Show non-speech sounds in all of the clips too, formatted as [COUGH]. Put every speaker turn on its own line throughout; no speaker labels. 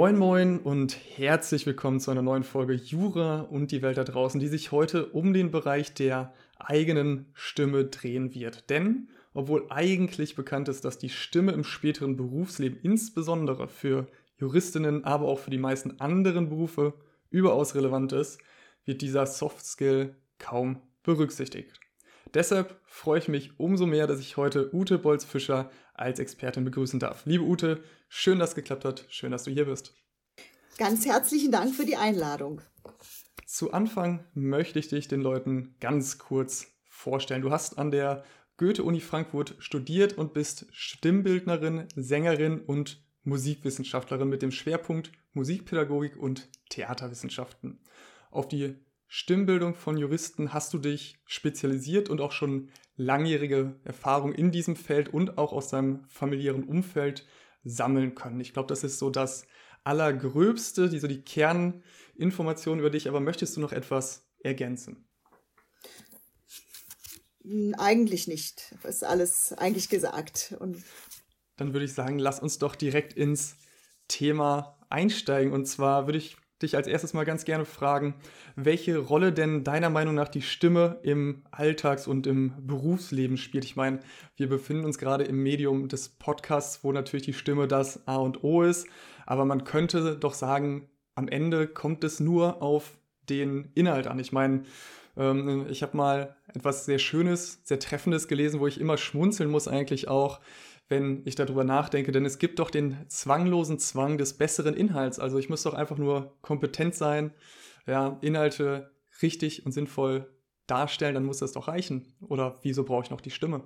Moin Moin und herzlich willkommen zu einer neuen Folge Jura und die Welt da draußen, die sich heute um den Bereich der eigenen Stimme drehen wird. Denn obwohl eigentlich bekannt ist, dass die Stimme im späteren Berufsleben insbesondere für Juristinnen, aber auch für die meisten anderen Berufe überaus relevant ist, wird dieser Soft Skill kaum berücksichtigt. Deshalb freue ich mich umso mehr, dass ich heute Ute Bolz-Fischer als Expertin begrüßen darf. Liebe Ute, schön, dass es geklappt hat. Schön, dass du hier bist.
Ganz herzlichen Dank für die Einladung.
Zu Anfang möchte ich dich den Leuten ganz kurz vorstellen. Du hast an der Goethe-Uni Frankfurt studiert und bist Stimmbildnerin, Sängerin und Musikwissenschaftlerin mit dem Schwerpunkt Musikpädagogik und Theaterwissenschaften. Auf die Stimmbildung von Juristen hast du dich spezialisiert und auch schon langjährige Erfahrung in diesem Feld und auch aus deinem familiären Umfeld sammeln können. Ich glaube, das ist so das Allergröbste, die so die Kerninformation über dich, aber möchtest du noch etwas ergänzen?
Hm, eigentlich nicht. Das ist alles eigentlich gesagt. Und
Dann würde ich sagen, lass uns doch direkt ins Thema einsteigen. Und zwar würde ich dich als erstes mal ganz gerne fragen, welche Rolle denn deiner Meinung nach die Stimme im Alltags- und im Berufsleben spielt. Ich meine, wir befinden uns gerade im Medium des Podcasts, wo natürlich die Stimme das A und O ist, aber man könnte doch sagen, am Ende kommt es nur auf den Inhalt an. Ich meine, ähm, ich habe mal etwas sehr Schönes, sehr Treffendes gelesen, wo ich immer schmunzeln muss eigentlich auch wenn ich darüber nachdenke, denn es gibt doch den zwanglosen Zwang des besseren Inhalts. Also ich muss doch einfach nur kompetent sein, ja, Inhalte richtig und sinnvoll darstellen, dann muss das doch reichen. Oder wieso brauche ich noch die Stimme?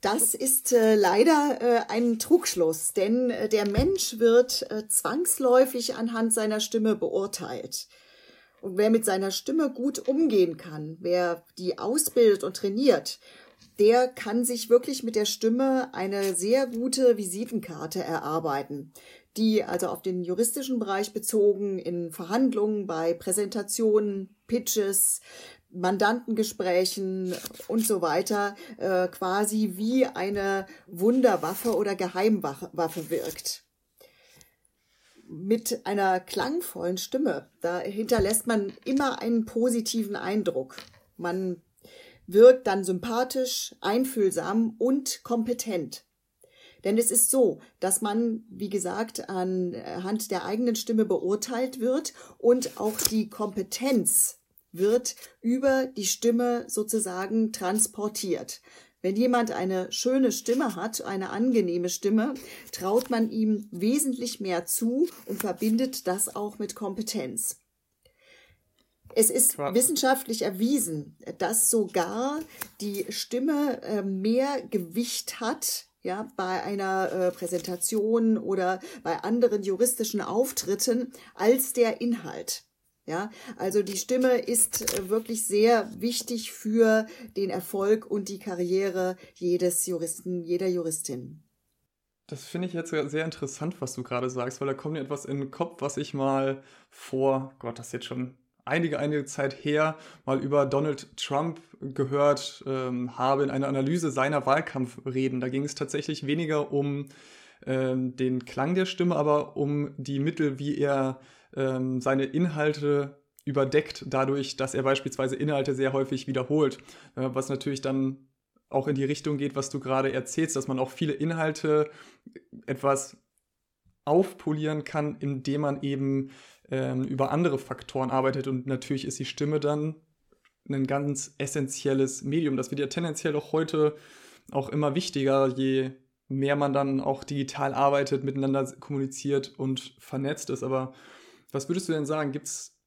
Das ist äh, leider äh, ein Trugschluss, denn äh, der Mensch wird äh, zwangsläufig anhand seiner Stimme beurteilt. Und wer mit seiner Stimme gut umgehen kann, wer die ausbildet und trainiert, der kann sich wirklich mit der Stimme eine sehr gute Visitenkarte erarbeiten, die also auf den juristischen Bereich bezogen in Verhandlungen, bei Präsentationen, Pitches, Mandantengesprächen und so weiter äh, quasi wie eine Wunderwaffe oder Geheimwaffe wirkt. Mit einer klangvollen Stimme, da hinterlässt man immer einen positiven Eindruck. Man wirkt dann sympathisch, einfühlsam und kompetent. Denn es ist so, dass man, wie gesagt, anhand der eigenen Stimme beurteilt wird und auch die Kompetenz wird über die Stimme sozusagen transportiert. Wenn jemand eine schöne Stimme hat, eine angenehme Stimme, traut man ihm wesentlich mehr zu und verbindet das auch mit Kompetenz. Es ist wissenschaftlich erwiesen, dass sogar die Stimme äh, mehr Gewicht hat, ja, bei einer äh, Präsentation oder bei anderen juristischen Auftritten als der Inhalt. Ja, also die Stimme ist äh, wirklich sehr wichtig für den Erfolg und die Karriere jedes Juristen, jeder Juristin.
Das finde ich jetzt sehr interessant, was du gerade sagst, weil da kommt mir etwas in den Kopf, was ich mal vor, Gott, das ist jetzt schon einige, einige Zeit her mal über Donald Trump gehört ähm, habe in einer Analyse seiner Wahlkampfreden. Da ging es tatsächlich weniger um ähm, den Klang der Stimme, aber um die Mittel, wie er ähm, seine Inhalte überdeckt, dadurch, dass er beispielsweise Inhalte sehr häufig wiederholt, äh, was natürlich dann auch in die Richtung geht, was du gerade erzählst, dass man auch viele Inhalte etwas aufpolieren kann, indem man eben ähm, über andere Faktoren arbeitet. Und natürlich ist die Stimme dann ein ganz essentielles Medium. Das wird ja tendenziell auch heute auch immer wichtiger, je mehr man dann auch digital arbeitet, miteinander kommuniziert und vernetzt ist. Aber was würdest du denn sagen? Gibt es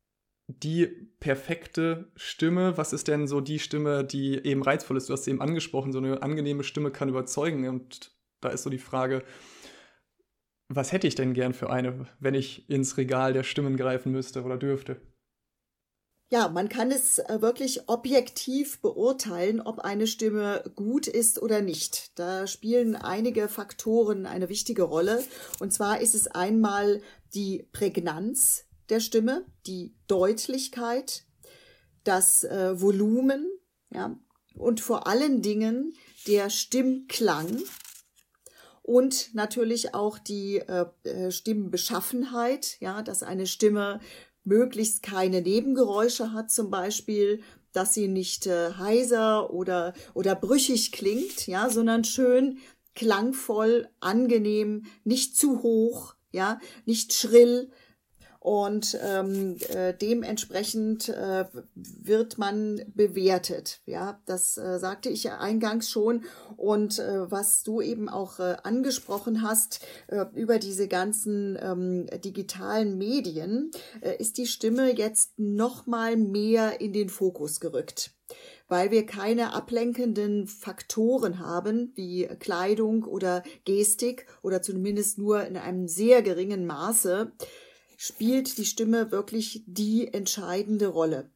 die perfekte Stimme? Was ist denn so die Stimme, die eben reizvoll ist? Du hast sie eben angesprochen, so eine angenehme Stimme kann überzeugen. Und da ist so die Frage, was hätte ich denn gern für eine, wenn ich ins Regal der Stimmen greifen müsste oder dürfte?
Ja, man kann es äh, wirklich objektiv beurteilen, ob eine Stimme gut ist oder nicht. Da spielen einige Faktoren eine wichtige Rolle. Und zwar ist es einmal die Prägnanz der Stimme, die Deutlichkeit, das äh, Volumen, ja, und vor allen Dingen der Stimmklang, und natürlich auch die äh, äh, Stimmenbeschaffenheit, ja, dass eine Stimme möglichst keine Nebengeräusche hat zum Beispiel, dass sie nicht äh, heiser oder, oder brüchig klingt, ja, sondern schön klangvoll, angenehm, nicht zu hoch, ja, nicht schrill, und ähm, äh, dementsprechend äh, wird man bewertet. Ja, das äh, sagte ich ja eingangs schon. Und äh, was du eben auch äh, angesprochen hast äh, über diese ganzen ähm, digitalen Medien, äh, ist die Stimme jetzt noch mal mehr in den Fokus gerückt weil wir keine ablenkenden Faktoren haben, wie Kleidung oder Gestik oder zumindest nur in einem sehr geringen Maße, spielt die Stimme wirklich die entscheidende Rolle.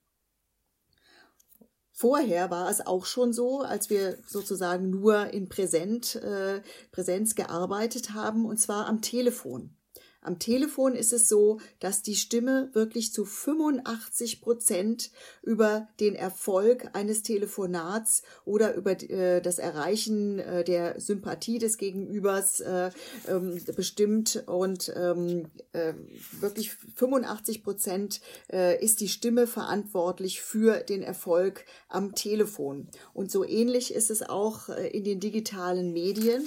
Vorher war es auch schon so, als wir sozusagen nur in Präsent, äh, Präsenz gearbeitet haben, und zwar am Telefon. Am Telefon ist es so, dass die Stimme wirklich zu 85 Prozent über den Erfolg eines Telefonats oder über äh, das Erreichen äh, der Sympathie des Gegenübers äh, ähm, bestimmt und ähm, äh, wirklich 85 Prozent ist die Stimme verantwortlich für den Erfolg am Telefon. Und so ähnlich ist es auch in den digitalen Medien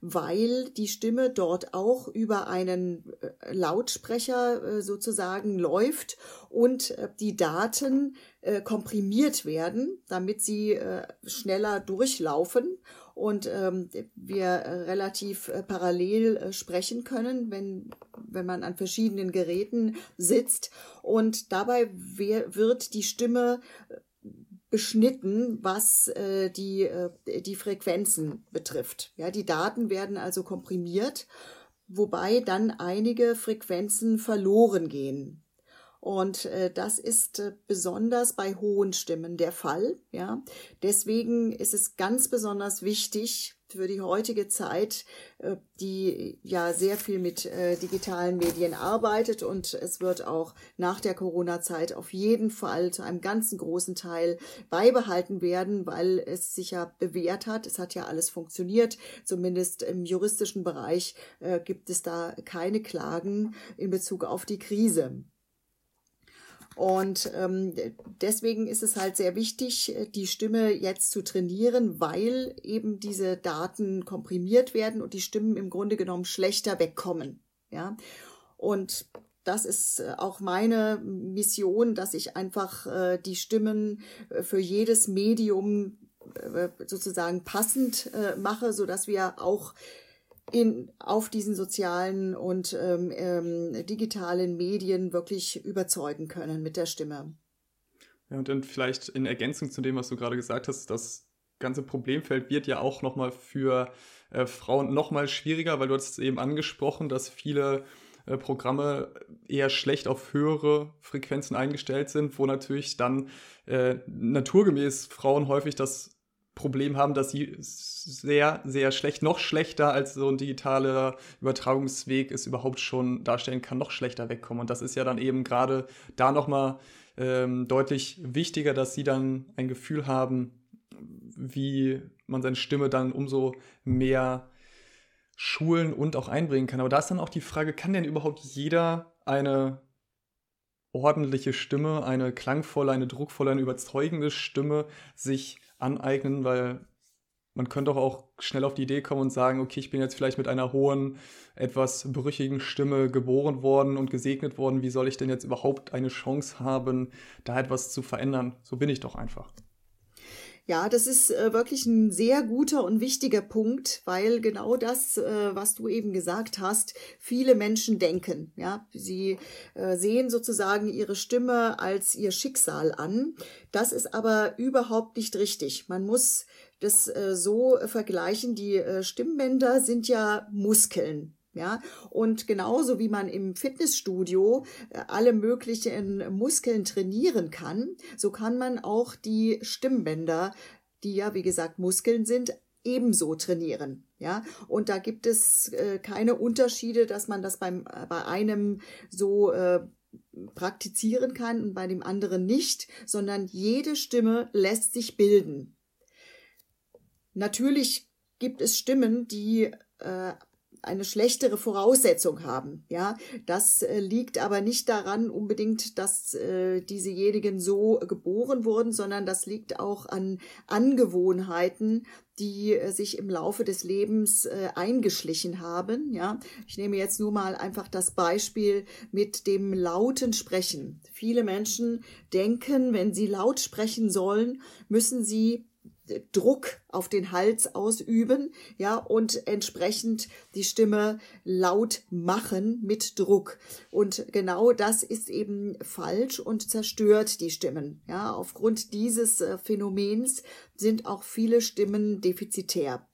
weil die Stimme dort auch über einen äh, Lautsprecher äh, sozusagen läuft und äh, die Daten komprimiert werden, damit sie schneller durchlaufen und ähm, wir relativ parallel sprechen können, wenn, wenn man an verschiedenen Geräten sitzt. Und dabei wird die Stimme beschnitten, was äh, die, äh, die Frequenzen betrifft. Ja, die Daten werden also komprimiert, wobei dann einige Frequenzen verloren gehen. Und äh, das ist äh, besonders bei hohen Stimmen der Fall. Ja, deswegen ist es ganz besonders wichtig, für die heutige Zeit, äh, die ja sehr viel mit äh, digitalen Medien arbeitet und es wird auch nach der Corona-Zeit auf jeden Fall zu einem ganzen großen Teil beibehalten werden, weil es sich ja bewährt hat. Es hat ja alles funktioniert. Zumindest im juristischen Bereich äh, gibt es da keine Klagen in Bezug auf die Krise. Und ähm, deswegen ist es halt sehr wichtig, die Stimme jetzt zu trainieren, weil eben diese Daten komprimiert werden und die Stimmen im Grunde genommen schlechter wegkommen. Ja. Und das ist äh, auch meine Mission, dass ich einfach äh, die Stimmen äh, für jedes Medium äh, sozusagen passend äh, mache, so dass wir auch in, auf diesen sozialen und ähm, ähm, digitalen Medien wirklich überzeugen können mit der Stimme.
Ja, und dann vielleicht in Ergänzung zu dem, was du gerade gesagt hast, das ganze Problemfeld wird ja auch nochmal für äh, Frauen nochmal schwieriger, weil du hast es eben angesprochen, dass viele äh, Programme eher schlecht auf höhere Frequenzen eingestellt sind, wo natürlich dann äh, naturgemäß Frauen häufig das Problem haben, dass sie sehr, sehr schlecht, noch schlechter als so ein digitaler Übertragungsweg es überhaupt schon darstellen kann, noch schlechter wegkommen. Und das ist ja dann eben gerade da nochmal ähm, deutlich wichtiger, dass sie dann ein Gefühl haben, wie man seine Stimme dann umso mehr schulen und auch einbringen kann. Aber da ist dann auch die Frage, kann denn überhaupt jeder eine ordentliche Stimme, eine klangvolle, eine druckvolle, eine überzeugende Stimme sich aneignen, weil man könnte auch schnell auf die Idee kommen und sagen, okay, ich bin jetzt vielleicht mit einer hohen, etwas brüchigen Stimme geboren worden und gesegnet worden. Wie soll ich denn jetzt überhaupt eine Chance haben, da etwas zu verändern? So bin ich doch einfach.
Ja, das ist äh, wirklich ein sehr guter und wichtiger Punkt, weil genau das, äh, was du eben gesagt hast, viele Menschen denken. Ja, sie äh, sehen sozusagen ihre Stimme als ihr Schicksal an. Das ist aber überhaupt nicht richtig. Man muss das äh, so vergleichen. Die äh, Stimmbänder sind ja Muskeln. Ja, und genauso wie man im Fitnessstudio äh, alle möglichen Muskeln trainieren kann, so kann man auch die Stimmbänder, die ja wie gesagt Muskeln sind, ebenso trainieren. Ja, und da gibt es äh, keine Unterschiede, dass man das beim, äh, bei einem so äh, praktizieren kann und bei dem anderen nicht, sondern jede Stimme lässt sich bilden. Natürlich gibt es Stimmen, die äh, eine schlechtere Voraussetzung haben. Ja, das äh, liegt aber nicht daran unbedingt, dass äh, diesejenigen so geboren wurden, sondern das liegt auch an Angewohnheiten, die äh, sich im Laufe des Lebens äh, eingeschlichen haben. Ja, ich nehme jetzt nur mal einfach das Beispiel mit dem lauten Sprechen. Viele Menschen denken, wenn sie laut sprechen sollen, müssen sie Druck auf den Hals ausüben, ja, und entsprechend die Stimme laut machen mit Druck. Und genau das ist eben falsch und zerstört die Stimmen. Ja, aufgrund dieses äh, Phänomens sind auch viele Stimmen defizitär.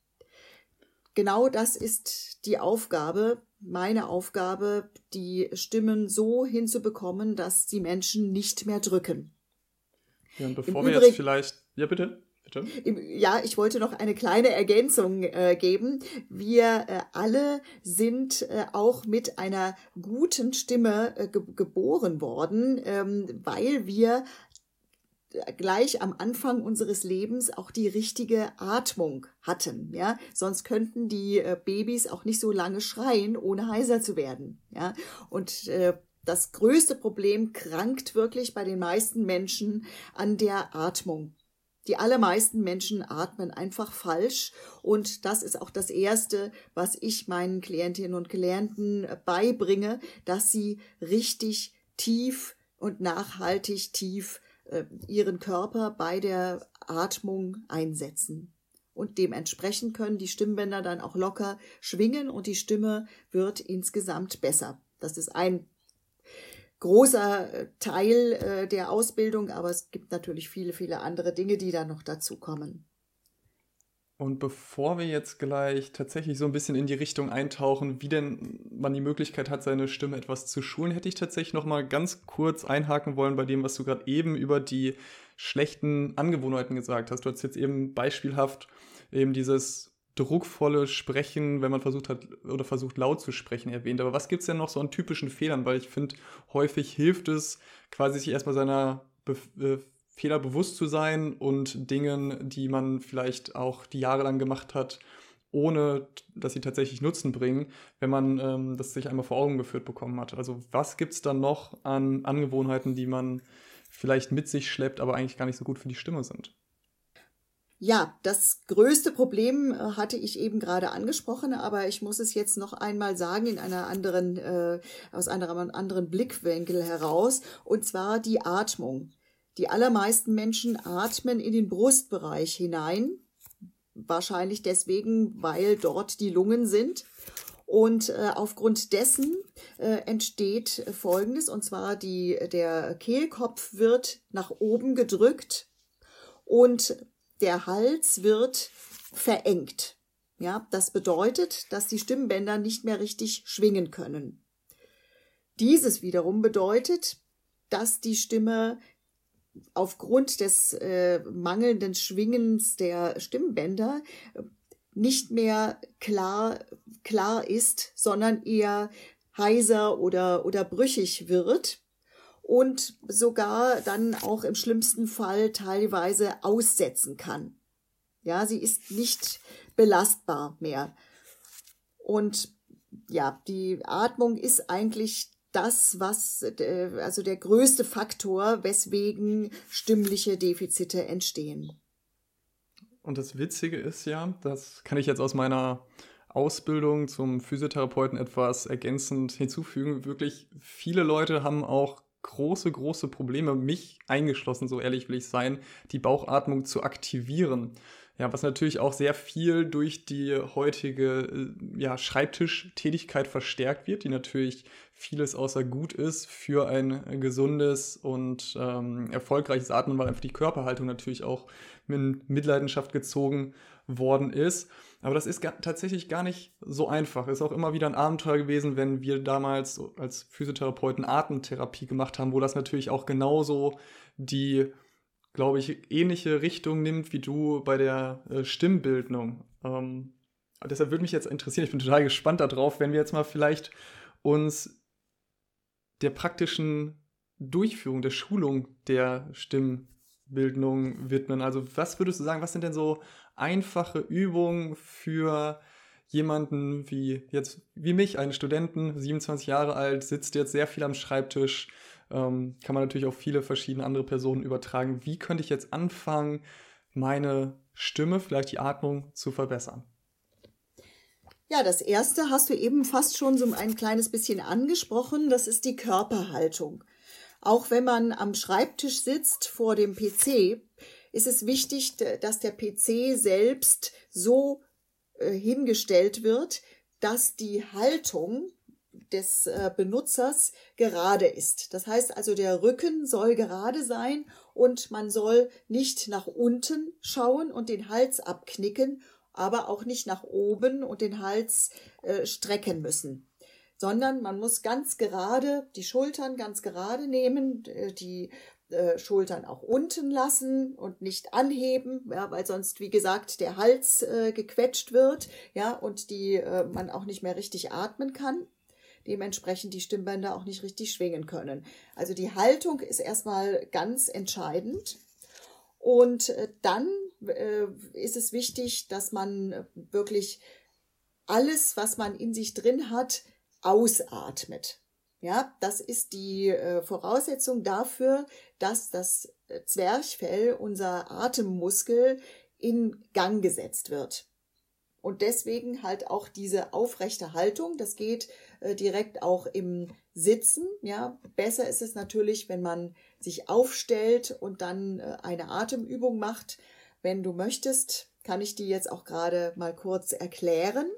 Genau das ist die Aufgabe, meine Aufgabe, die Stimmen so hinzubekommen, dass die Menschen nicht mehr drücken.
Ja, und bevor Im wir Übrigen, jetzt vielleicht, ja bitte.
Bitte? Ja, ich wollte noch eine kleine Ergänzung äh, geben. Wir äh, alle sind äh, auch mit einer guten Stimme äh, ge geboren worden, ähm, weil wir gleich am Anfang unseres Lebens auch die richtige Atmung hatten, ja, sonst könnten die äh, Babys auch nicht so lange schreien, ohne heiser zu werden, ja, und äh, das größte Problem krankt wirklich bei den meisten Menschen an der Atmung. Die allermeisten Menschen atmen einfach falsch und das ist auch das Erste, was ich meinen Klientinnen und Klienten beibringe, dass sie richtig tief und nachhaltig tief äh, ihren Körper bei der Atmung einsetzen. Und dementsprechend können die Stimmbänder dann auch locker schwingen und die Stimme wird insgesamt besser. Das ist ein großer äh, Teil äh, der Ausbildung, aber es gibt natürlich viele, viele andere Dinge, die da noch dazu kommen.
Und bevor wir jetzt gleich tatsächlich so ein bisschen in die Richtung eintauchen, wie denn man die Möglichkeit hat, seine Stimme etwas zu schulen, hätte ich tatsächlich noch mal ganz kurz einhaken wollen bei dem, was du gerade eben über die schlechten Angewohnheiten gesagt hast. Du hast jetzt eben beispielhaft eben dieses druckvolle Sprechen, wenn man versucht hat oder versucht laut zu sprechen, erwähnt. Aber was gibt es denn noch so an typischen Fehlern? Weil ich finde, häufig hilft es, quasi sich erstmal seiner Be äh, Fehler bewusst zu sein und Dingen, die man vielleicht auch die Jahre lang gemacht hat, ohne dass sie tatsächlich Nutzen bringen, wenn man ähm, das sich einmal vor Augen geführt bekommen hat. Also was gibt es dann noch an Angewohnheiten, die man vielleicht mit sich schleppt, aber eigentlich gar nicht so gut für die Stimme sind?
Ja, das größte Problem äh, hatte ich eben gerade angesprochen, aber ich muss es jetzt noch einmal sagen in einer anderen, äh, aus einem anderen Blickwinkel heraus, und zwar die Atmung. Die allermeisten Menschen atmen in den Brustbereich hinein, wahrscheinlich deswegen, weil dort die Lungen sind. Und äh, aufgrund dessen äh, entsteht Folgendes, und zwar die, der Kehlkopf wird nach oben gedrückt und der Hals wird verengt. Ja, das bedeutet, dass die Stimmbänder nicht mehr richtig schwingen können. Dieses wiederum bedeutet, dass die Stimme aufgrund des äh, mangelnden Schwingens der Stimmbänder äh, nicht mehr klar, klar ist, sondern eher heiser oder, oder brüchig wird und sogar dann auch im schlimmsten Fall teilweise aussetzen kann. Ja, sie ist nicht belastbar mehr. Und ja, die Atmung ist eigentlich das, was, äh, also der größte Faktor, weswegen stimmliche Defizite entstehen.
Und das Witzige ist ja, das kann ich jetzt aus meiner Ausbildung zum Physiotherapeuten etwas ergänzend hinzufügen. Wirklich viele Leute haben auch große, große Probleme, mich eingeschlossen, so ehrlich will ich sein, die Bauchatmung zu aktivieren. Ja, was natürlich auch sehr viel durch die heutige äh, ja, Schreibtischtätigkeit verstärkt wird, die natürlich vieles außer gut ist für ein gesundes und ähm, erfolgreiches Atmen, weil einfach die Körperhaltung natürlich auch mit Mitleidenschaft gezogen worden ist. Aber das ist gar, tatsächlich gar nicht so einfach. Ist auch immer wieder ein Abenteuer gewesen, wenn wir damals als Physiotherapeuten Atemtherapie gemacht haben, wo das natürlich auch genauso die, glaube ich, ähnliche Richtung nimmt wie du bei der äh, Stimmbildung. Ähm, deshalb würde mich jetzt interessieren, ich bin total gespannt darauf, wenn wir jetzt mal vielleicht uns der praktischen Durchführung, der Schulung der Stimmbildung widmen. Also was würdest du sagen, was sind denn so einfache Übungen für jemanden wie jetzt, wie mich, einen Studenten, 27 Jahre alt, sitzt jetzt sehr viel am Schreibtisch, ähm, kann man natürlich auf viele verschiedene andere Personen übertragen. Wie könnte ich jetzt anfangen, meine Stimme, vielleicht die Atmung zu verbessern?
Ja, das erste hast du eben fast schon so ein kleines bisschen angesprochen. Das ist die Körperhaltung. Auch wenn man am Schreibtisch sitzt vor dem PC, ist es wichtig, dass der PC selbst so äh, hingestellt wird, dass die Haltung des äh, Benutzers gerade ist. Das heißt also, der Rücken soll gerade sein und man soll nicht nach unten schauen und den Hals abknicken aber auch nicht nach oben und den Hals äh, strecken müssen, sondern man muss ganz gerade die Schultern ganz gerade nehmen, äh, die äh, Schultern auch unten lassen und nicht anheben, ja, weil sonst, wie gesagt, der Hals äh, gequetscht wird, ja, und die äh, man auch nicht mehr richtig atmen kann. Dementsprechend die Stimmbänder auch nicht richtig schwingen können. Also die Haltung ist erstmal ganz entscheidend. Und äh, dann ist es wichtig, dass man wirklich alles, was man in sich drin hat, ausatmet. Ja, das ist die äh, Voraussetzung dafür, dass das Zwerchfell, unser Atemmuskel, in Gang gesetzt wird. Und deswegen halt auch diese aufrechte Haltung. Das geht äh, direkt auch im Sitzen. Ja, besser ist es natürlich, wenn man sich aufstellt und dann äh, eine Atemübung macht. Wenn du möchtest, kann ich die jetzt auch gerade mal kurz erklären.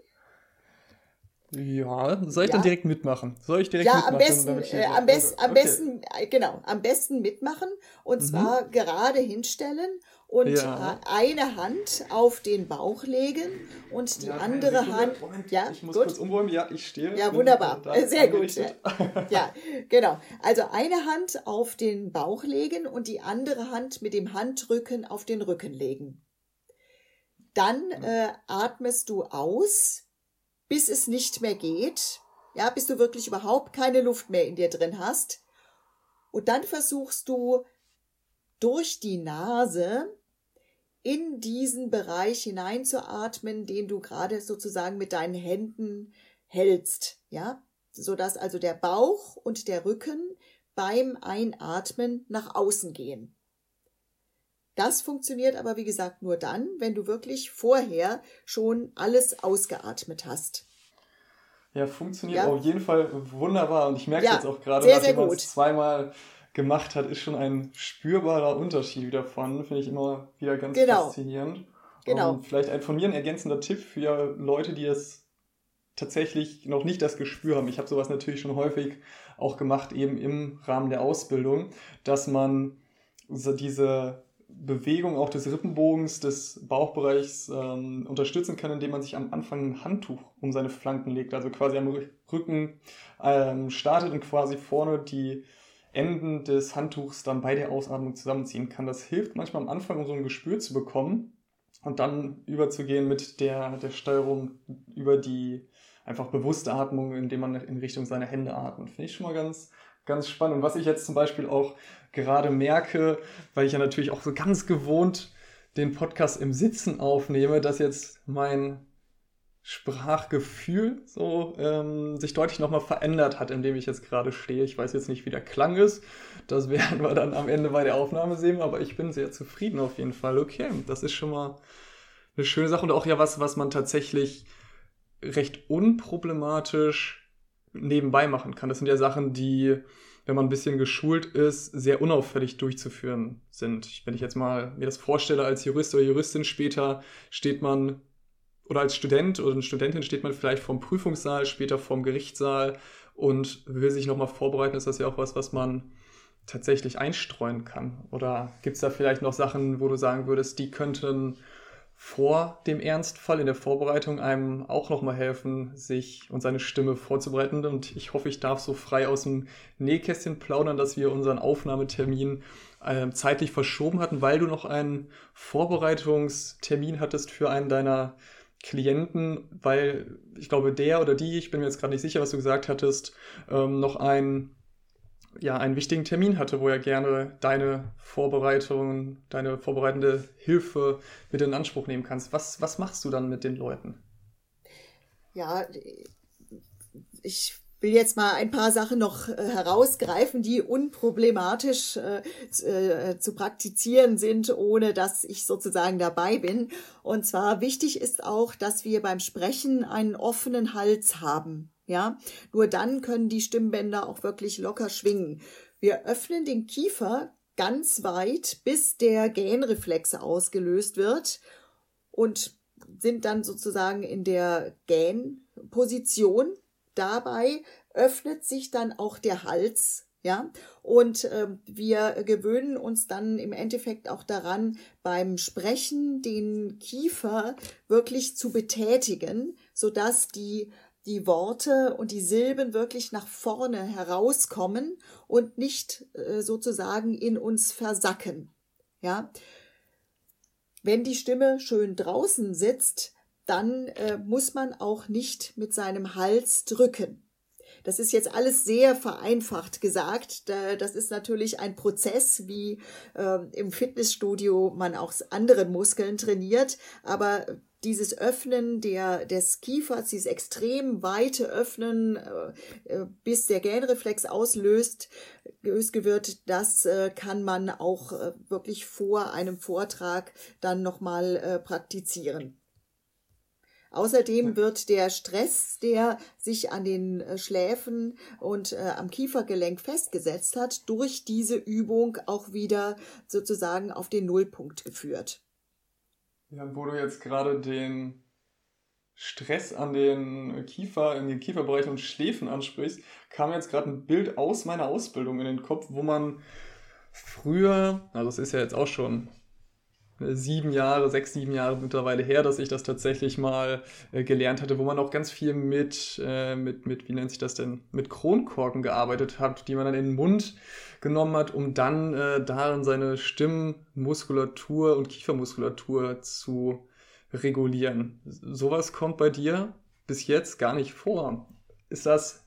Ja, soll ich ja. dann direkt mitmachen? Soll ich direkt
ja,
mitmachen?
Am besten, äh, am, best, am okay. besten, äh, genau, am besten mitmachen und mhm. zwar gerade hinstellen und ja. Äh, eine Hand auf den Bauch legen und die ja, andere Hand.
Moment, ja, ich muss gut. kurz umräumen. Ja, ich stehe.
Ja, wunderbar. Sehr gut. [LAUGHS] ja, genau. Also eine Hand auf den Bauch legen und die andere Hand mit dem Handrücken auf den Rücken legen. Dann äh, atmest du aus, bis es nicht mehr geht. Ja, bis du wirklich überhaupt keine Luft mehr in dir drin hast. Und dann versuchst du durch die Nase in diesen Bereich hineinzuatmen, den du gerade sozusagen mit deinen Händen hältst, ja, so dass also der Bauch und der Rücken beim Einatmen nach außen gehen. Das funktioniert aber wie gesagt nur dann, wenn du wirklich vorher schon alles ausgeatmet hast.
Ja, funktioniert ja. auf jeden Fall wunderbar und ich merke ja, jetzt auch gerade, dass jemand es zweimal gemacht hat, ist schon ein spürbarer Unterschied davon. Finde ich immer wieder ganz genau. faszinierend. Genau. Und vielleicht ein von mir ein ergänzender Tipp für Leute, die es tatsächlich noch nicht das Gespür haben. Ich habe sowas natürlich schon häufig auch gemacht, eben im Rahmen der Ausbildung, dass man diese Bewegung auch des Rippenbogens, des Bauchbereichs ähm, unterstützen kann, indem man sich am Anfang ein Handtuch um seine Flanken legt, also quasi am Rücken ähm, startet und quasi vorne die Enden des Handtuchs dann bei der Ausatmung zusammenziehen kann. Das hilft manchmal am Anfang, um so ein Gespür zu bekommen und dann überzugehen mit der, der Steuerung über die einfach bewusste Atmung, indem man in Richtung seiner Hände atmet. Finde ich schon mal ganz, ganz spannend. Und was ich jetzt zum Beispiel auch gerade merke, weil ich ja natürlich auch so ganz gewohnt den Podcast im Sitzen aufnehme, dass jetzt mein Sprachgefühl so ähm, sich deutlich nochmal verändert hat, in dem ich jetzt gerade stehe. Ich weiß jetzt nicht, wie der Klang ist. Das [LAUGHS] werden wir dann am Ende bei der Aufnahme sehen, aber ich bin sehr zufrieden auf jeden Fall. Okay, das ist schon mal eine schöne Sache und auch ja was, was man tatsächlich recht unproblematisch nebenbei machen kann. Das sind ja Sachen, die, wenn man ein bisschen geschult ist, sehr unauffällig durchzuführen sind. Wenn ich jetzt mal mir das vorstelle als Jurist oder Juristin später, steht man oder als Student oder Studentin steht man vielleicht vorm Prüfungssaal, später vorm Gerichtssaal und will sich nochmal vorbereiten. Ist das ja auch was, was man tatsächlich einstreuen kann? Oder gibt es da vielleicht noch Sachen, wo du sagen würdest, die könnten vor dem Ernstfall in der Vorbereitung einem auch nochmal helfen, sich und seine Stimme vorzubereiten. Und ich hoffe, ich darf so frei aus dem Nähkästchen plaudern, dass wir unseren Aufnahmetermin äh, zeitlich verschoben hatten, weil du noch einen Vorbereitungstermin hattest für einen deiner Klienten, weil ich glaube, der oder die, ich bin mir jetzt gerade nicht sicher, was du gesagt hattest, ähm, noch ein, ja, einen wichtigen Termin hatte, wo er gerne deine Vorbereitung, deine vorbereitende Hilfe mit in Anspruch nehmen kannst. Was, was machst du dann mit den Leuten?
Ja, ich will jetzt mal ein paar Sachen noch äh, herausgreifen, die unproblematisch äh, äh, zu praktizieren sind, ohne dass ich sozusagen dabei bin. Und zwar wichtig ist auch, dass wir beim Sprechen einen offenen Hals haben. Ja, nur dann können die Stimmbänder auch wirklich locker schwingen. Wir öffnen den Kiefer ganz weit, bis der Gähnreflex ausgelöst wird und sind dann sozusagen in der Gähnposition. Dabei öffnet sich dann auch der Hals ja, und äh, wir gewöhnen uns dann im Endeffekt auch daran, beim Sprechen den Kiefer wirklich zu betätigen, sodass die, die Worte und die Silben wirklich nach vorne herauskommen und nicht äh, sozusagen in uns versacken. Ja. Wenn die Stimme schön draußen sitzt, dann äh, muss man auch nicht mit seinem Hals drücken. Das ist jetzt alles sehr vereinfacht gesagt. Das ist natürlich ein Prozess, wie äh, im Fitnessstudio man auch andere Muskeln trainiert. Aber dieses Öffnen der, des Kiefers, dieses extrem weite Öffnen, äh, äh bis der Gähnreflex auslöst, gelöst wird, das äh, kann man auch äh, wirklich vor einem Vortrag dann nochmal äh, praktizieren. Außerdem wird der Stress, der sich an den äh, Schläfen und äh, am Kiefergelenk festgesetzt hat, durch diese Übung auch wieder sozusagen auf den Nullpunkt geführt.
Ja, wo du jetzt gerade den Stress an den Kiefer, in den Kieferbereich und Schläfen ansprichst, kam jetzt gerade ein Bild aus meiner Ausbildung in den Kopf, wo man früher, also es ist ja jetzt auch schon sieben Jahre, sechs, sieben Jahre mittlerweile her, dass ich das tatsächlich mal äh, gelernt hatte, wo man auch ganz viel mit, äh, mit, mit, wie nennt sich das denn, mit Kronkorken gearbeitet hat, die man dann in den Mund genommen hat, um dann äh, darin seine Stimmmuskulatur und Kiefermuskulatur zu regulieren. Sowas kommt bei dir bis jetzt gar nicht vor. Ist das,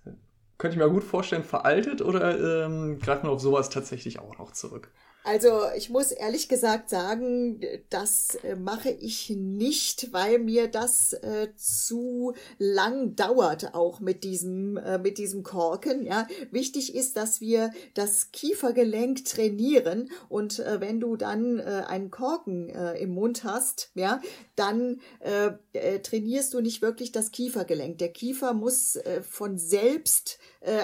könnte ich mir gut vorstellen, veraltet oder ähm, greift man auf sowas tatsächlich auch noch zurück?
Also ich muss ehrlich gesagt sagen, das äh, mache ich nicht, weil mir das äh, zu lang dauert auch mit diesem äh, mit diesem Korken. Ja, wichtig ist, dass wir das Kiefergelenk trainieren und äh, wenn du dann äh, einen Korken äh, im Mund hast, ja, dann trainierst du nicht wirklich das Kiefergelenk. Der Kiefer muss von selbst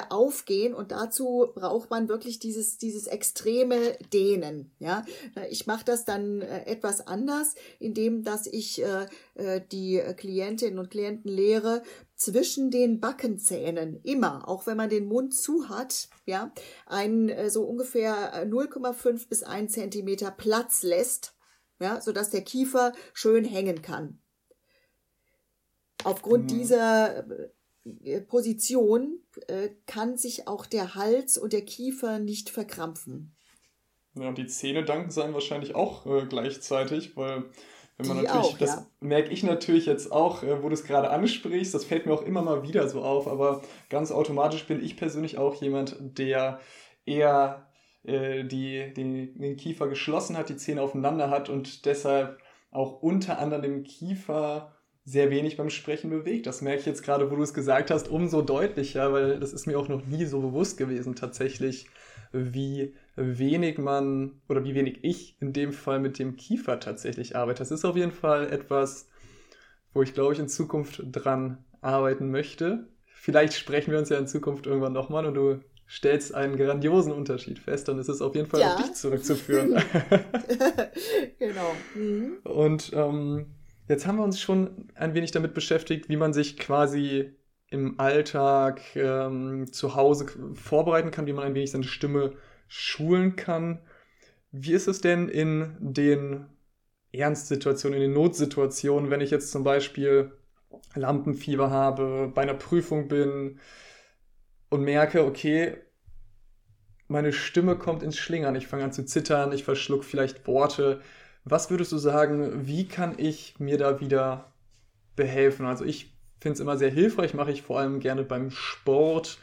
aufgehen und dazu braucht man wirklich dieses dieses extreme D dehnen. Ja, ich mache das dann äh, etwas anders, indem dass ich äh, äh, die Klientinnen und Klienten lehre, zwischen den Backenzähnen immer, auch wenn man den Mund zu hat, ja, ein so ungefähr 0,5 bis 1 Zentimeter Platz lässt, ja, so dass der Kiefer schön hängen kann. Aufgrund mhm. dieser Position kann sich auch der Hals und der Kiefer nicht verkrampfen.
Ja, und die Zähne danken sein wahrscheinlich auch äh, gleichzeitig, weil wenn man die natürlich, auch, das ja. merke ich natürlich jetzt auch, äh, wo du es gerade ansprichst, das fällt mir auch immer mal wieder so auf, aber ganz automatisch bin ich persönlich auch jemand, der eher äh, die, die, den Kiefer geschlossen hat, die Zähne aufeinander hat und deshalb auch unter anderem den Kiefer sehr wenig beim Sprechen bewegt. Das merke ich jetzt gerade, wo du es gesagt hast, umso deutlicher, weil das ist mir auch noch nie so bewusst gewesen tatsächlich, wie wenig man oder wie wenig ich in dem Fall mit dem Kiefer tatsächlich arbeite. Das ist auf jeden Fall etwas, wo ich glaube ich in Zukunft dran arbeiten möchte. Vielleicht sprechen wir uns ja in Zukunft irgendwann nochmal und du stellst einen grandiosen Unterschied fest, dann ist es auf jeden Fall ja. auf dich zurückzuführen. [LAUGHS] genau. Mhm. Und ähm, jetzt haben wir uns schon ein wenig damit beschäftigt, wie man sich quasi im Alltag ähm, zu Hause vorbereiten kann, wie man ein wenig seine Stimme schulen kann. Wie ist es denn in den Ernstsituationen, in den Notsituationen, wenn ich jetzt zum Beispiel Lampenfieber habe, bei einer Prüfung bin und merke, okay, meine Stimme kommt ins Schlingern, ich fange an zu zittern, ich verschluck vielleicht Worte. Was würdest du sagen, wie kann ich mir da wieder behelfen? Also ich finde es immer sehr hilfreich, mache ich vor allem gerne beim Sport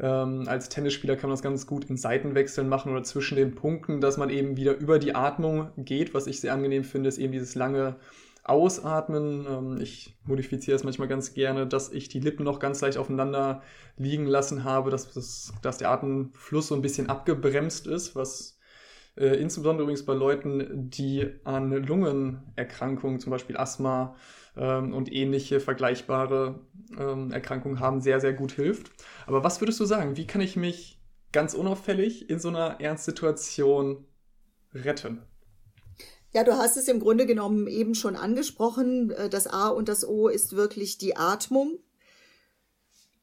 ähm, als Tennisspieler kann man das ganz gut in Seitenwechseln machen oder zwischen den Punkten, dass man eben wieder über die Atmung geht. Was ich sehr angenehm finde, ist eben dieses lange Ausatmen. Ähm, ich modifiziere es manchmal ganz gerne, dass ich die Lippen noch ganz leicht aufeinander liegen lassen habe, dass, dass, dass der Atemfluss so ein bisschen abgebremst ist, was äh, insbesondere übrigens bei Leuten, die an Lungenerkrankungen, zum Beispiel Asthma ähm, und ähnliche vergleichbare ähm, Erkrankungen haben, sehr, sehr gut hilft. Aber was würdest du sagen? Wie kann ich mich ganz unauffällig in so einer Ernstsituation retten?
Ja, du hast es im Grunde genommen eben schon angesprochen. Äh, das A und das O ist wirklich die Atmung.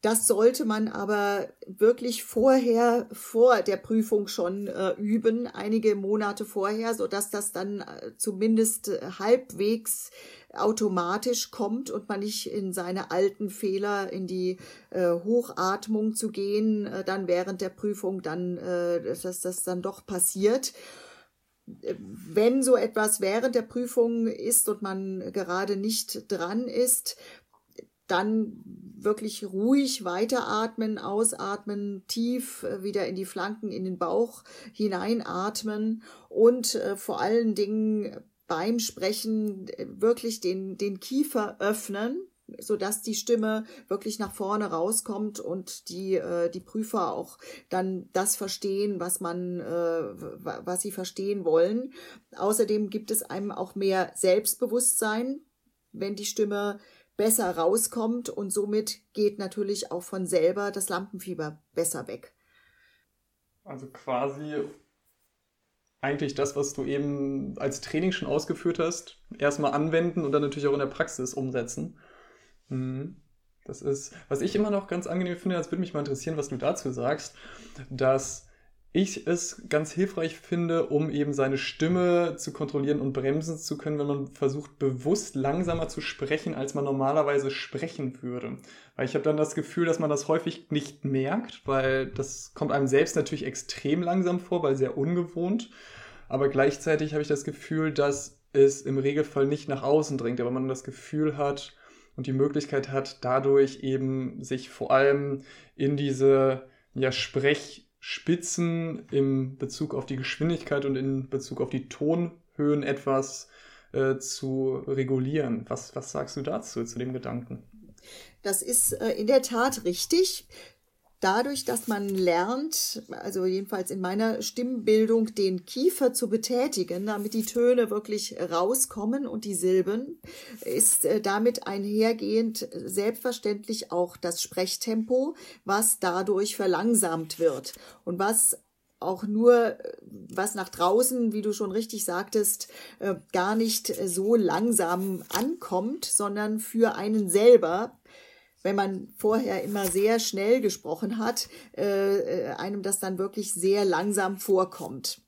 Das sollte man aber wirklich vorher, vor der Prüfung schon äh, üben, einige Monate vorher, so dass das dann äh, zumindest äh, halbwegs automatisch kommt und man nicht in seine alten Fehler, in die äh, Hochatmung zu gehen, äh, dann während der Prüfung dann, äh, dass das dann doch passiert. Wenn so etwas während der Prüfung ist und man gerade nicht dran ist, dann wirklich ruhig weiteratmen, ausatmen, tief äh, wieder in die Flanken, in den Bauch hineinatmen und äh, vor allen Dingen beim Sprechen äh, wirklich den, den Kiefer öffnen, so dass die Stimme wirklich nach vorne rauskommt und die äh, die Prüfer auch dann das verstehen, was man äh, was sie verstehen wollen. Außerdem gibt es einem auch mehr Selbstbewusstsein, wenn die Stimme besser rauskommt und somit geht natürlich auch von selber das Lampenfieber besser weg.
Also quasi eigentlich das, was du eben als Training schon ausgeführt hast, erstmal anwenden und dann natürlich auch in der Praxis umsetzen. Mhm. Das ist, was ich immer noch ganz angenehm finde, das würde mich mal interessieren, was du dazu sagst, dass ich es ganz hilfreich finde, um eben seine Stimme zu kontrollieren und bremsen zu können, wenn man versucht, bewusst langsamer zu sprechen, als man normalerweise sprechen würde. Weil ich habe dann das Gefühl, dass man das häufig nicht merkt, weil das kommt einem selbst natürlich extrem langsam vor, weil sehr ungewohnt. Aber gleichzeitig habe ich das Gefühl, dass es im Regelfall nicht nach außen dringt, aber man das Gefühl hat und die Möglichkeit hat, dadurch eben sich vor allem in diese ja, Sprech- Spitzen im Bezug auf die Geschwindigkeit und in Bezug auf die Tonhöhen etwas äh, zu regulieren. Was, was sagst du dazu, zu dem Gedanken?
Das ist äh, in der Tat richtig dadurch, dass man lernt, also jedenfalls in meiner Stimmbildung, den Kiefer zu betätigen, damit die Töne wirklich rauskommen und die Silben, ist äh, damit einhergehend selbstverständlich auch das Sprechtempo, was dadurch verlangsamt wird. Und was auch nur, was nach draußen, wie du schon richtig sagtest, äh, gar nicht so langsam ankommt, sondern für einen selber wenn man vorher immer sehr schnell gesprochen hat, äh, äh, einem das dann wirklich sehr langsam vorkommt.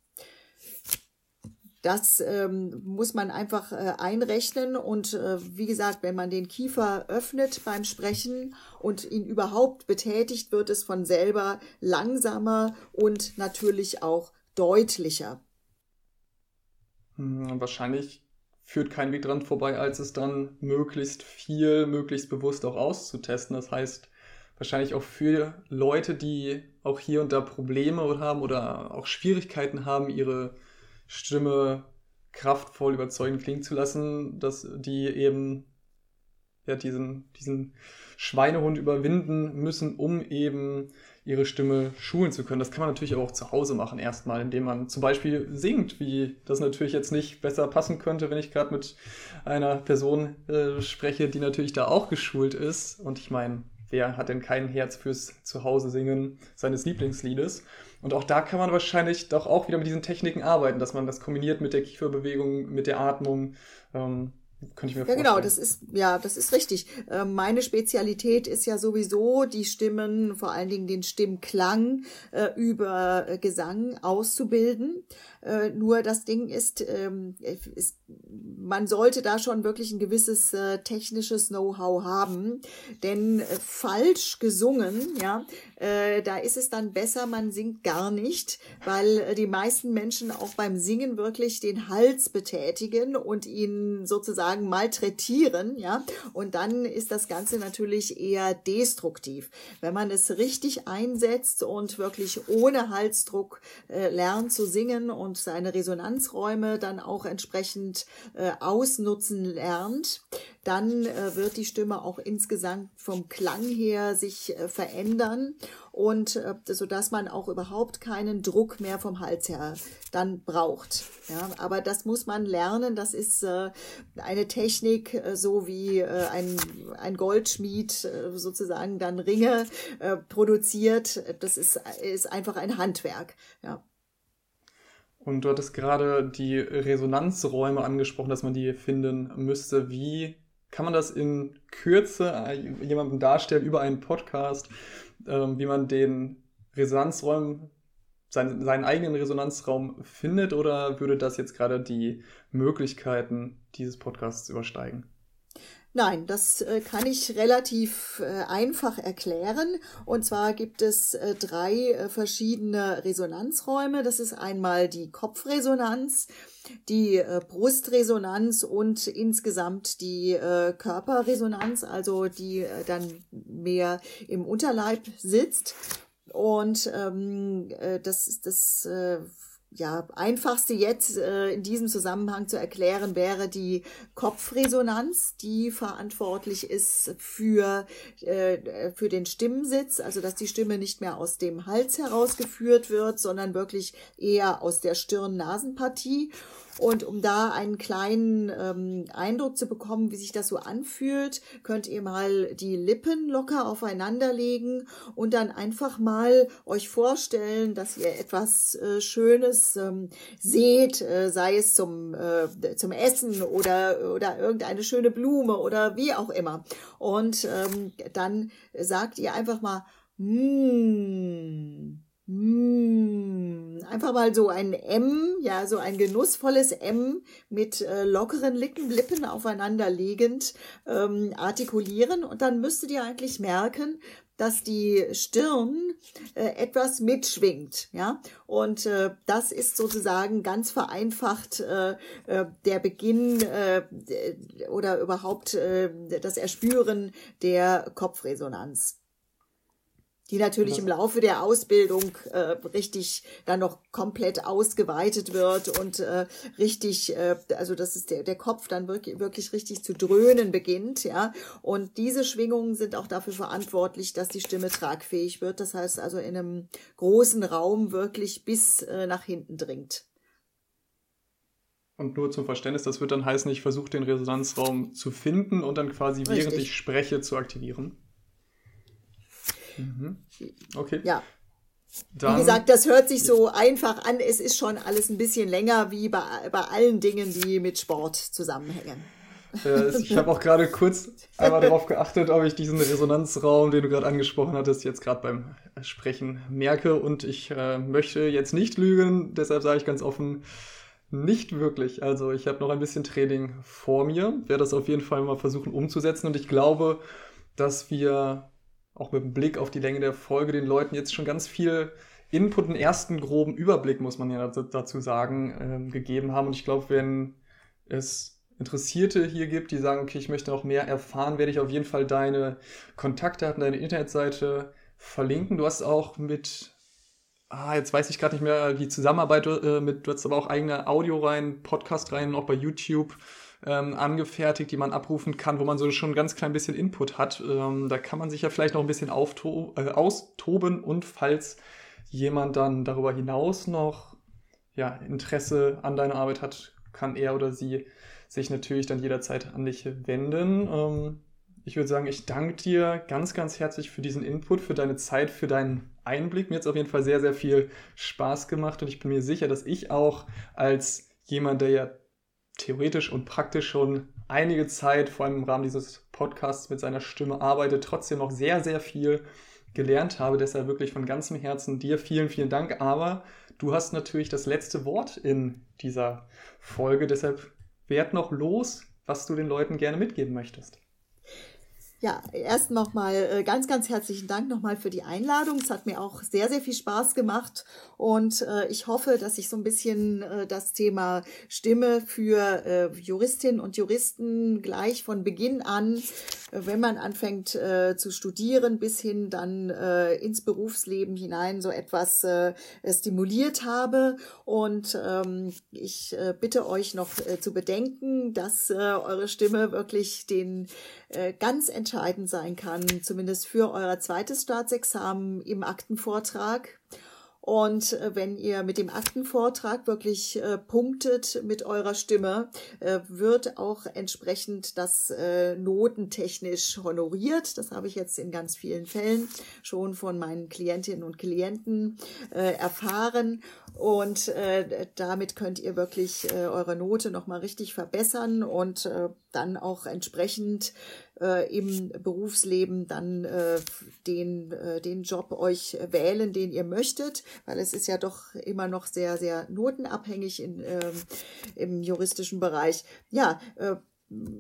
Das ähm, muss man einfach äh, einrechnen und äh, wie gesagt, wenn man den Kiefer öffnet beim Sprechen und ihn überhaupt betätigt, wird es von selber langsamer und natürlich auch deutlicher.
Hm, wahrscheinlich führt kein Weg dran vorbei, als es dann möglichst viel, möglichst bewusst auch auszutesten. Das heißt, wahrscheinlich auch für Leute, die auch hier und da Probleme haben oder auch Schwierigkeiten haben, ihre Stimme kraftvoll überzeugend klingen zu lassen, dass die eben ja, diesen, diesen Schweinehund überwinden müssen, um eben ihre Stimme schulen zu können. Das kann man natürlich auch zu Hause machen, erstmal, indem man zum Beispiel singt, wie das natürlich jetzt nicht besser passen könnte, wenn ich gerade mit einer Person äh, spreche, die natürlich da auch geschult ist. Und ich meine, wer hat denn kein Herz fürs Zuhause singen seines Lieblingsliedes? Und auch da kann man wahrscheinlich doch auch wieder mit diesen Techniken arbeiten, dass man das kombiniert mit der Kieferbewegung, mit der Atmung. Ähm, könnte ich mir ja,
vorstellen. genau, das ist, ja, das ist richtig. Ähm, meine Spezialität ist ja sowieso, die Stimmen, vor allen Dingen den Stimmklang äh, über äh, Gesang auszubilden. Äh, nur das Ding ist, ähm, ist, man sollte da schon wirklich ein gewisses äh, technisches Know-how haben, denn äh, falsch gesungen, ja, äh, da ist es dann besser, man singt gar nicht, weil äh, die meisten Menschen auch beim Singen wirklich den Hals betätigen und ihn sozusagen malträtieren, ja. Und dann ist das Ganze natürlich eher destruktiv. Wenn man es richtig einsetzt und wirklich ohne Halsdruck äh, lernt zu singen und seine Resonanzräume dann auch entsprechend äh, ausnutzen lernt, dann äh, wird die Stimme auch insgesamt vom Klang her sich äh, verändern und äh, so dass man auch überhaupt keinen Druck mehr vom Hals her dann braucht. Ja, aber das muss man lernen. Das ist äh, eine Technik, äh, so wie äh, ein, ein Goldschmied äh, sozusagen dann Ringe äh, produziert. Das ist, ist einfach ein Handwerk. Ja.
Und du hattest gerade die Resonanzräume angesprochen, dass man die finden müsste. Wie kann man das in Kürze äh, jemandem darstellen über einen Podcast, ähm, wie man den Resonanzraum, seinen, seinen eigenen Resonanzraum findet oder würde das jetzt gerade die Möglichkeiten dieses Podcasts übersteigen?
Nein, das äh, kann ich relativ äh, einfach erklären. Und zwar gibt es äh, drei verschiedene Resonanzräume. Das ist einmal die Kopfresonanz, die Brustresonanz und insgesamt die Körperresonanz, also die dann mehr im Unterleib sitzt. Und ähm, äh, das, das äh, ja, einfachste jetzt äh, in diesem Zusammenhang zu erklären wäre die Kopfresonanz, die verantwortlich ist für, äh, für den Stimmensitz, also dass die Stimme nicht mehr aus dem Hals herausgeführt wird, sondern wirklich eher aus der Stirn-Nasenpartie. Und um da einen kleinen ähm, Eindruck zu bekommen, wie sich das so anfühlt, könnt ihr mal die Lippen locker aufeinander legen und dann einfach mal euch vorstellen, dass ihr etwas äh, Schönes ähm, seht, äh, sei es zum, äh, zum Essen oder, oder irgendeine schöne Blume oder wie auch immer. Und ähm, dann sagt ihr einfach mal, mm, Mmh, einfach mal so ein M, ja, so ein genussvolles M mit äh, lockeren Lippen, Lippen aufeinander legend ähm, artikulieren und dann müsstet ihr eigentlich merken, dass die Stirn äh, etwas mitschwingt, ja. Und äh, das ist sozusagen ganz vereinfacht äh, äh, der Beginn äh, oder überhaupt äh, das Erspüren der Kopfresonanz die natürlich im Laufe der Ausbildung äh, richtig dann noch komplett ausgeweitet wird und äh, richtig, äh, also dass es der, der Kopf dann wirklich, wirklich richtig zu dröhnen beginnt, ja. Und diese Schwingungen sind auch dafür verantwortlich, dass die Stimme tragfähig wird. Das heißt also in einem großen Raum wirklich bis äh, nach hinten dringt.
Und nur zum Verständnis, das wird dann heißen, ich versuche den Resonanzraum zu finden und dann quasi Richtig. während ich spreche zu aktivieren.
Mhm. Okay. Ja. Dann, wie gesagt, das hört sich so einfach an. Es ist schon alles ein bisschen länger wie bei, bei allen Dingen, die mit Sport zusammenhängen.
Äh, ich habe auch gerade kurz einmal darauf geachtet, ob ich diesen Resonanzraum, den du gerade angesprochen hattest, jetzt gerade beim Sprechen merke. Und ich äh, möchte jetzt nicht lügen, deshalb sage ich ganz offen, nicht wirklich. Also ich habe noch ein bisschen Training vor mir, werde das auf jeden Fall mal versuchen umzusetzen. Und ich glaube, dass wir auch mit Blick auf die Länge der Folge den Leuten jetzt schon ganz viel Input, einen ersten groben Überblick, muss man ja dazu sagen, ähm, gegeben haben. Und ich glaube, wenn es Interessierte hier gibt, die sagen, okay, ich möchte noch mehr erfahren, werde ich auf jeden Fall deine Kontaktdaten, deine Internetseite verlinken. Du hast auch mit, ah, jetzt weiß ich gerade nicht mehr, die Zusammenarbeit äh, mit, du hast aber auch eigene Audioreihen, Podcast-Reihen, auch bei YouTube ähm, angefertigt, die man abrufen kann, wo man so schon ein ganz klein bisschen Input hat. Ähm, da kann man sich ja vielleicht noch ein bisschen äh, austoben und falls jemand dann darüber hinaus noch ja, Interesse an deiner Arbeit hat, kann er oder sie sich natürlich dann jederzeit an dich wenden. Ähm, ich würde sagen, ich danke dir ganz, ganz herzlich für diesen Input, für deine Zeit, für deinen Einblick. Mir hat es auf jeden Fall sehr, sehr viel Spaß gemacht und ich bin mir sicher, dass ich auch als jemand, der ja theoretisch und praktisch schon einige Zeit, vor allem im Rahmen dieses Podcasts, mit seiner Stimme arbeitet, trotzdem noch sehr, sehr viel gelernt habe. Deshalb wirklich von ganzem Herzen dir vielen, vielen Dank. Aber du hast natürlich das letzte Wort in dieser Folge. Deshalb werd noch los, was du den Leuten gerne mitgeben möchtest.
Ja, erst nochmal äh, ganz, ganz herzlichen Dank nochmal für die Einladung. Es hat mir auch sehr, sehr viel Spaß gemacht und äh, ich hoffe, dass ich so ein bisschen äh, das Thema Stimme für Juristinnen und Juristen gleich von Beginn an, wenn man anfängt zu studieren, bis hin dann ins Berufsleben hinein so etwas stimuliert habe. Und ähm, ich bitte euch noch zu bedenken, dass eure Stimme wirklich den ganz entscheidend sein kann, zumindest für euer zweites Staatsexamen im Aktenvortrag. Und äh, wenn ihr mit dem Aktenvortrag wirklich äh, punktet mit eurer Stimme, äh, wird auch entsprechend das äh, notentechnisch honoriert. Das habe ich jetzt in ganz vielen Fällen schon von meinen Klientinnen und Klienten äh, erfahren. Und äh, damit könnt ihr wirklich eure Note nochmal richtig verbessern und dann auch entsprechend äh, im Berufsleben dann äh, den, äh, den Job euch wählen, den ihr möchtet, weil es ist ja doch immer noch sehr, sehr notenabhängig in, äh, im juristischen Bereich. Ja, äh,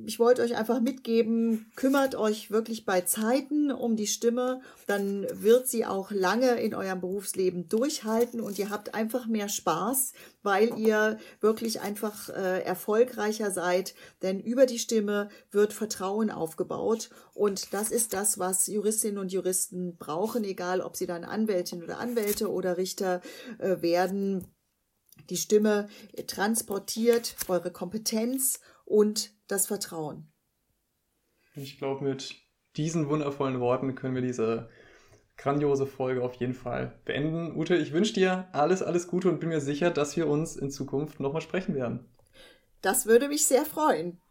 ich wollte euch einfach mitgeben, kümmert euch wirklich bei Zeiten um die Stimme, dann wird sie auch lange in eurem Berufsleben durchhalten und ihr habt einfach mehr Spaß, weil ihr wirklich einfach äh, erfolgreicher seid, denn über die Stimme wird Vertrauen aufgebaut und das ist das, was Juristinnen und Juristen brauchen, egal ob sie dann Anwältin oder Anwälte oder Richter äh, werden. Die Stimme transportiert eure Kompetenz und das Vertrauen.
Ich glaube, mit diesen wundervollen Worten können wir diese grandiose Folge auf jeden Fall beenden. Ute, ich wünsche dir alles, alles Gute und bin mir sicher, dass wir uns in Zukunft nochmal sprechen werden.
Das würde mich sehr freuen.